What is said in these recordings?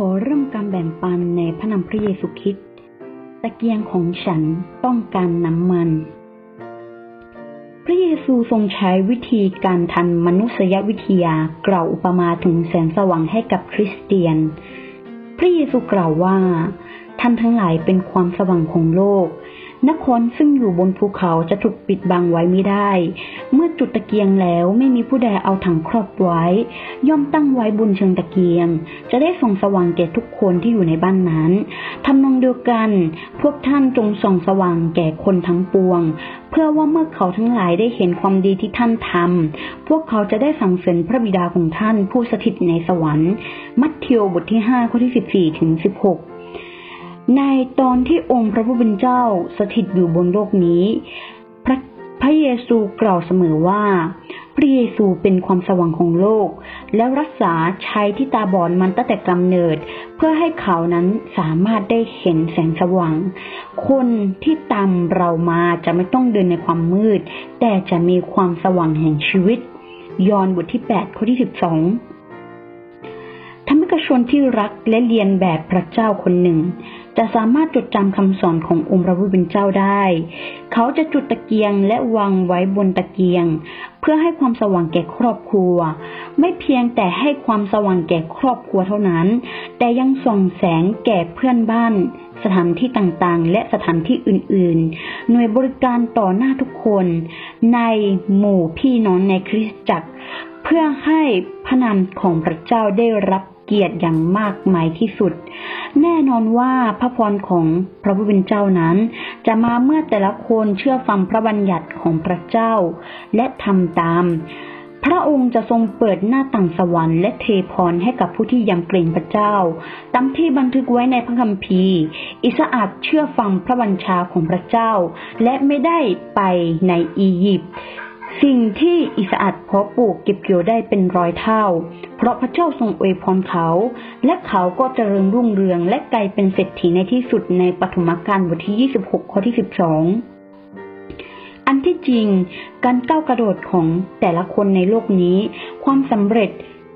ขอเริ่มการแบ่งปันในพระนามพระเยซูคริสต์ตะเกียงของฉันต้องการน้ำมัน พระเยซูทรงใช้วิธีการทันมนุษยวิทยากล่าวอุปมาถึงแสงสว่างให้กับคริสเตียน พระเยซูกล่าวว่า ท่านทั้งหลายเป็นความสว่างของโลก นครซึ่งอยู่บนภูเขาจะถูกปิดบังไว้ไม่ได้ เมื่อจุดตะเกียงแล้วไม่มีผู้ใดเอาถังครอบไว้ ย่อมตั้งไว้บนเชิงตะเกียง จะได้ส่องสว่างแก่ทุกคนที่อยู่ในบ้านนั้นทำนองเดียวกัน พวกท่านจงส่องสว่างแก่คนทั้งปวง เพื่อว่าเมื่อเขาทั้งหลายได้เห็นความดีที่ท่านทำพวกเขาจะได้สั่งเสริญพระบิดาของท่านผู้สถิตในสวรรค์ มัทธิวบทที่5ข้อที่14ถึง16ในตอนที่องค์พระผู้เป็นเจ้าสถิตอยู่บนโลกนี้ ระพระเยซูกล่าวเสมอว่า พระเยซูเป็นความสว่างของโลก แล้วรักษาชายที่ตาบอดมันตั้งแต่กำเนิด เพื่อให้เขานั้นสามารถได้เห็นแสงสว่าง คนที่ตามเรามาจะไม่ต้องเดินในความมืด แต่จะมีความสว่างแห่งชีวิต ยอห์นบทที่ 8 ข้อที่ 12ธรรมิกชนที่รักและเรียนแบบพระเจ้าคนหนึ่ง จะสามารถจดจำคำสอนขององค์พระผู้เป็นเจ้าได้ เขาจะจุดตะเกียงและวางไว้บนตะเกียง เพื่อให้ความสว่างแก่ครอบครัว ไม่เพียงแต่ให้ความสว่างแก่ครอบครัวเท่านั้น แต่ยังส่องแสงแก่เพื่อนบ้าน สถานที่ต่างๆ และสถานที่อื่นๆ หน่วยบริการต่อหน้าทุกคน ในหมู่พี่น้องในคริสตจักร เพื่อให้พระนามของพระเจ้าได้รับเกียรติอย่างมากมายที่สุด แน่นอนว่าพระพรของพระผู้เป็นเจ้านั้น จะมาเมื่อแต่ละคนเชื่อฟังพระบัญญัติของพระเจ้า และทำตาม พระองค์จะทรงเปิดหน้าต่างสวรรค์และเทพรให้กับผู้ที่ยำเกรงพระเจ้า ตามที่บันทึกไว้ในพระคัมภีร์ อิสอาดเชื่อฟังพระบัญชาของพระเจ้า และไม่ได้ไปในอียิปต์ สิ่งที่อิสอัดเพาะปลูกเก็บเกี่ยวได้เป็นร้อยเท่า เพราะพระเจ้าทรงอวยพรเขา และเขาก็เจริญรุ่งเรืองและกลายเป็นเศรษฐีในที่สุดในปฐมกาลบทที่ 26 ข้อที่ 12 อันที่จริง การก้าวกระโดดของแต่ละคนในโลกนี้ ความสำเร็จ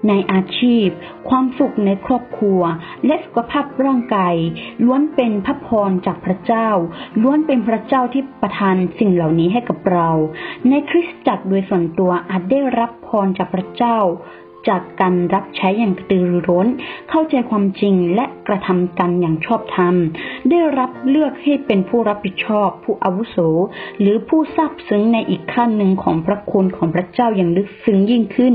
ในอาชีพ ความสุขในครอบครัว และสุขภาพร่างกายล้วนเป็นพระพรจากพระเจ้า ล้วนเป็นพระเจ้าที่ประทานสิ่งเหล่านี้ให้กับเรา ในคริสตจักรโดยส่วนตัวอาจได้รับพรจากพระเจ้า จากการรับใช้อย่างกระตือรือร้น เข้าใจความจริงและกระทำกันอย่างชอบธรรม ได้รับเลือกให้เป็นผู้รับผิดชอบ ผู้อาวุโส หรือผู้ทราบซึ้งในอีกขั้นหนึ่งของพระคุณของพระเจ้าอย่างลึกซึ้งยิ่งขึ้น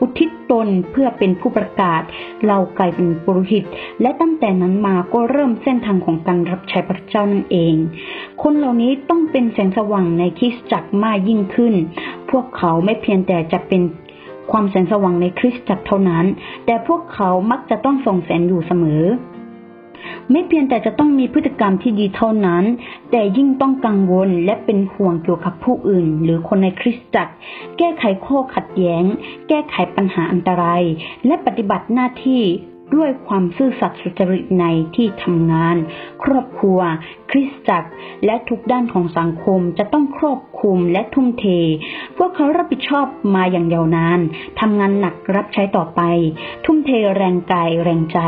อุทิศตนเพื่อเป็นผู้ประกาศ เรากลายเป็นปุโรหิต และตั้งแต่นั้นมาก็เริ่มเส้นทางของการรับใช้พระเจ้านั่นเอง คนเหล่านี้ต้องเป็นแสงสว่างในคริสตจักรมากยิ่งขึ้น พวกเขาไม่เพียงแต่จะเป็น ความแสงสว่างในคริสตจักรเท่านั้น แต่พวกเขามักจะต้องส่องแสงอยู่เสมอ ไม่เพียงแต่จะต้องมีพฤติกรรมที่ดีเท่านั้น แต่ยิ่งต้องกังวลและเป็นห่วงเกี่ยวกับผู้อื่น หรือคนในคริสตจักร แก้ไขข้อขัดแย้ง แก้ไขปัญหาอันตราย และปฏิบัติหน้าที่ด้วยความซื่อสัตย์สุจริตในที่ทำงาน ครอบครัว คริสตจักร และทุกด้านของสังคมจะต้องครอบคลุมและทุ่มเท วกเขารับผิดชอบมาอย่างยาวนานทำงานหนักรับใช้ต่อไป ทุ่มเทแรงกายแรงใจ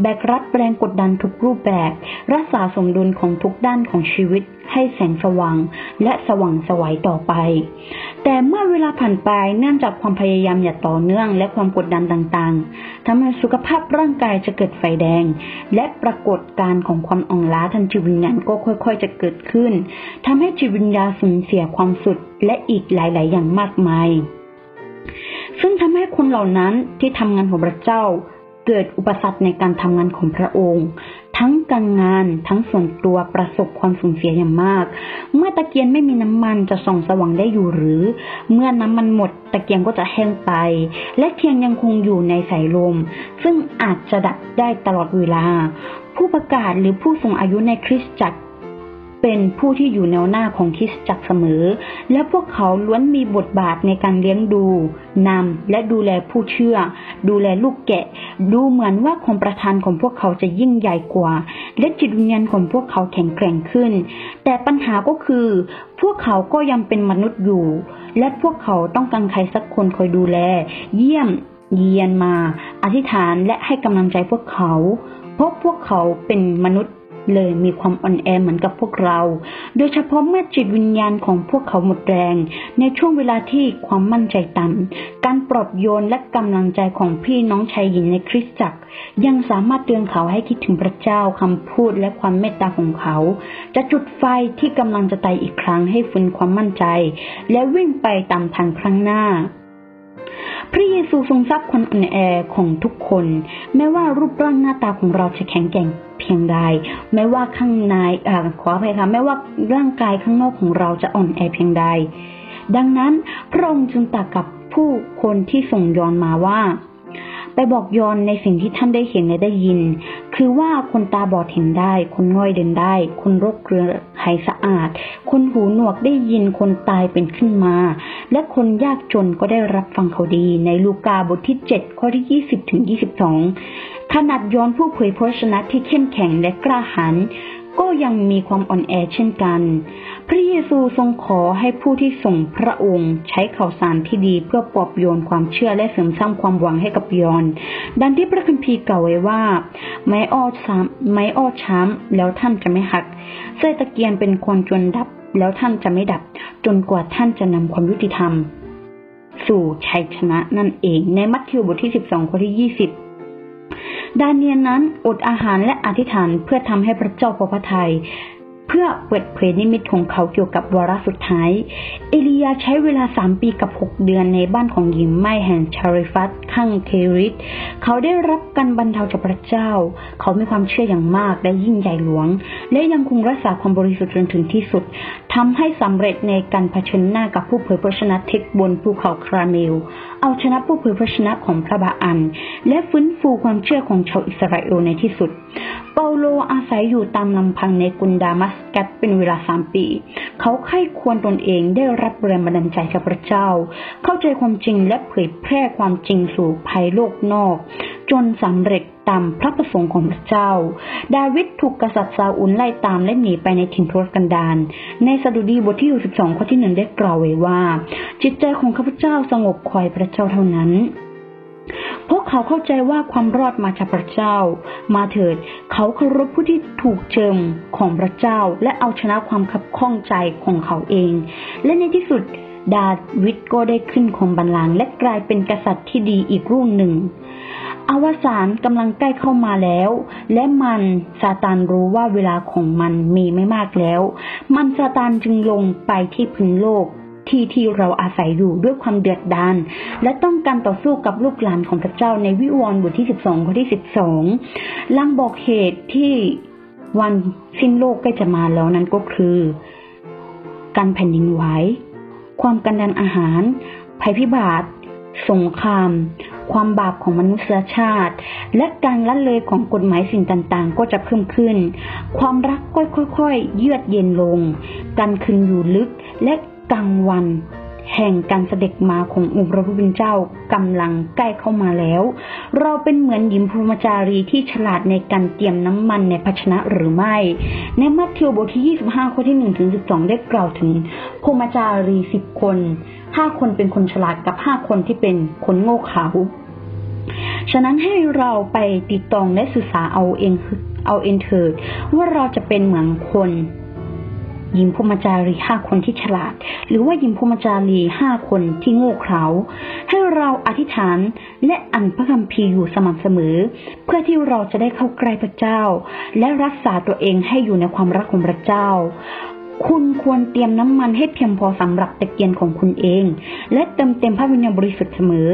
แบกรับแรงกดดันทุกรูปแบบ รักษาสมดุลของทุกด้านของชีวิตให้แสงสว่างและสว่างสวัยต่อไป แต่เมื่อเวลาผ่านไปเนื่องจากความพยายามอย่าต่อเนื่องและความกดดันต่างๆทำให้สุขภาพร่างกายจะเกิดไฟแดง และปรากฏการณ์ของความอ่อนล้าทางจิตวิญญาณก็ค่อย ๆ จะเกิดขึ้นทำให้จิตวิญญาณสูญเสียความสุขและอีกหลาย ๆ อย่างมากมาย ซึ่งทำให้คนเหล่านั้นที่ทำงานของพระเจ้าเกิดอุปสรรคในการทำงานของพระองค์ ทั้งการงานทั้งส่วนตัวประสบความสูญเสียอย่างมาก เมื่อตะเกียงไม่มีน้ำมันจะส่องสว่างได้อยู่หรือ เมื่อน้ำมันหมดตะเกียงก็จะแห้งไป และเทียนยังคงอยู่ในสายลม ซึ่งอาจจะดับได้ตลอดเวลา ผู้ประกาศหรือผู้ทรงอายุในคริสตจักร เป็นผู้ที่อยู่แนวหน้าของคริสตจักรเสมอ และพวกเขาล้วนมีบทบาทในการเลี้ยงดู นำ และดูแลผู้เชื่อ ดูแลลูกแกะ ดูเหมือนว่าความประทานของพวกเขาจะยิ่งใหญ่กว่า และจิตวิญญาณของพวกเขาแข็งแกร่งขึ้น แต่ปัญหาก็คือ พวกเขาก็ยังเป็นมนุษย์อยู่ และพวกเขาต้องการใครสักคนคอยดูแล เยี่ยม เยียนมา อธิษฐานและให้กำลังใจพวกเขา เพราะพวกเขาเป็นมนุษย์ เลยมีความอ่อนแอเหมือนกับพวกเรา โดยเฉพาะเมื่อจิตวิญญาณของพวกเขาหมดแรง ในช่วงเวลาที่ความมั่นใจต่ำ การปลอบโยนและกำลังใจของพี่น้องชายหญิงในคริสตจักร ยังสามารถเตือนเขาให้คิดถึงพระเจ้าคำพูดและความเมตตาของเขา จะจุดไฟที่กำลังจะไตอีกครั้งให้ฟื้นความมั่นใจ และวิ่งไปตามทางครั้งหน้า พระเยซูทรงทราบความอ่อนแอของทุกคน แม้ว่ารูปร่างหน้าตาของเราจะแข็งแกร่งเพียงใดแม้ว่าข้างในอ่าขออภัยค่ะแม้ว่าร่างกายข้างนอกของเราจะอ่อนแอเพียงใด ดังนั้นพระองค์จึงตรัสกับผู้คนที่ส่งยอนมาว่า ไปบอกยอนในสิ่งที่ท่านได้เห็นและได้ยิน คือว่าคนตาบอดเห็นได้ คนง่อยเดินได้ คนโรคเรื้อหายสะอาด คนหูหนวกได้ยินคนตายเป็นขึ้นมา และคนยากจนก็ได้รับฟังเขาดีในลูกาบทที่ 7 ข้อที่ 20 ถึง 22 ขนาดยอนผู้เผยพระชนะที่เข้มแข็งและกล้าหาญก็ยังมีความอ่อนแอเช่นกัน พระเยซูทรงขอให้ผู้ที่ส่งพระองค์ใช้ข่าวสารที่ดีเพื่อปลอบโยนความเชื่อและเสริมสร้างความหวังให้กับยอน ดังที่พระคัมภีร์กล่าวไว้ว่า ไม้อ้อช้ำไม้อ้อช้ำแล้วท่านจะไม่หักเส้ตะเกียนเป็นควรจนดับ แล้วท่านจะไม่ดับจนกว่าท่านจะนำความยุติธรรม สู่ชัยชนะนั่นเอง ในมัทธิวบทที่12ข้อที่20ดาเนียนนั้นอดอาหารและอธิษฐานเพื่อทำให้พระเจ้าพอพระทยัย เพื่อเปิดเผยนิมิตของเขาเกี่ยวกับวาระสุดท้าย เอลียาใช้เวลาสามปีกับหกเดือนในบ้านของหญิงไม้แห่งชาริฟัตข้างเทริสเขาได้รับการบรรเทาจากพระเจ้า เขามีความเชื่ออย่างมากและยิ่งใหญ่หลวง และยังคงรักษาความบริสุทธิ์จนถึงที่สุดทำให้สำเร็จในการเผชิญหน้ากับผู้เผยพระชนะเทคบนภูเขาคราเมล เอาชนะผู้เผยพระชนะของพระบาอัน และฟื้นฟูความเชื่อของชาวอิสราเอลในที่สุด เปาโลอาศัยอยู่ตามลำพังในกรุงดามัสกัสเป็นเวลาสามปี เขาไข้ควรตนเองได้รับแรงบันดาลใจจากพระเจ้า เข้าใจความจริงและเผยแพร่ความจริงสู่ภายโลกนอก จนสำเร็จตามพระประสงค์ของพระเจ้า ดาวิดถูกกษัตริย์ซาอุลไล่ตามและหนีไปในถิ่นทุรกันดาร ในสดุดีบทที่62ข้อที่หนึ่งได้กล่าวไว้ว่า จิตใจของข้าพเจ้าสงบคอยพระเจ้าเท่านั้น พวกเขาเข้าใจว่าความรอดมาจากพระเจ้า มาเถิด เขาเคารพผู้ที่ถูกเจิมของพระเจ้า และเอาชนะความขับข้องใจของเขาเอง และในที่สุดดาวิดก็ได้ขึ้นครองบัลลังก์และกลายเป็นกษัตริย์ที่ดีอีกรุ่นหนึ่ง อวสานกำลังใกล้เข้ามาแล้ว และมันซาตานรู้ว่าเวลาของมันมีไม่มากแล้ว มันซาตานจึงลงไปที่พื้นโลก ที่ที่เราอาศัยอยู่ด้วยความเดือดดาลและต้องการต่อสู้กับลูกหลานของพระเจ้าในวิวรณ์บทที่ 12ข้อที่ 12ลังบอกเหตุที่วันสิ้นโลกใกล้จะมาแล้วนั้นก็คือ การแผ่นดินไหวความกันดานอาหาร ภัยพิบัติสงคราม ความบาปของมนุษยชาติ และการละเลยของกฎหมายสิ่งต่างๆ ก็จะเพิ่มขึ้น ความรักก็ค่อยๆ เยือกเย็นลง การคืนอยู่ลึกและ กลางวัน แห่งการเสด็จมาขององค์พระผู้เป็นเจ้ากำลังใกล้เข้ามาแล้ว เราเป็นเหมือนหญิงพรหมจารีที่ฉลาดในการเตรียมน้ำมันในภาชนะหรือไม่ ในมัทธิวบทที่ 25 ข้อที่1ถึง12 ได้กล่าวถึงพรหมจารี10 คนห้าคนเป็นคนฉลาดกับห้าคนที่เป็นคนโง่เขลาฉะนั้นให้เราไปติดตองและศึกษาเอาเองเอาเองเถิดว่าเราจะเป็นเหมือนคน หญิงพมจารีห้าคนที่ฉลาด หรือว่าหญิงพมจารีห้าคนที่โง่เขลาให้เราอธิษฐานและอ่านพระคัมภีร์อยู่สม่ำเสมอ เพื่อที่เราจะได้เข้าใกล้พระเจ้า และรักษาตัวเองให้อยู่ในความรักของพระเจ้าคุณควรเตรียมน้ำมันให้เพียงพอสำหรับตะเกียงของคุณเอง และเติมเต็มพระวิญญาณบริสุทธิ์เสมอ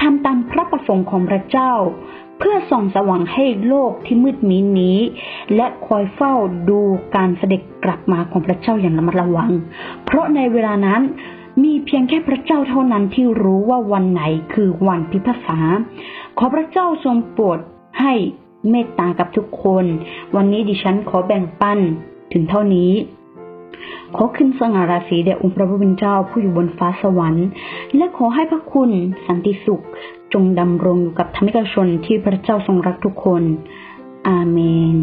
ทำตามพระประสงค์ของพระเจ้า เพื่อส่องสว่างให้โลกที่มืดมิดนี้ และคอยเฝ้าดูการเสด็จกลับมาของพระเจ้าอย่างระมัดระวัง เพราะในเวลานั้นมีเพียงแค่พระเจ้าเท่านั้นที่รู้ว่าวันไหนคือวันพิพากษา ขอพระเจ้าทรงโปรดให้เมตตากับทุกคน วันนี้ดิฉันขอแบ่งปันถึงเท่านี้ ขอขึ้นสง่าราศีแด่องค์พระผู้เป็นเจ้าผู้อยู่บนฟ้าสวรรค์ และขอให้พระคุณสันติสุข จงดำรงอยู่กับธรรมิกชนที่พระเจ้าทรงรักทุกคน อาเมน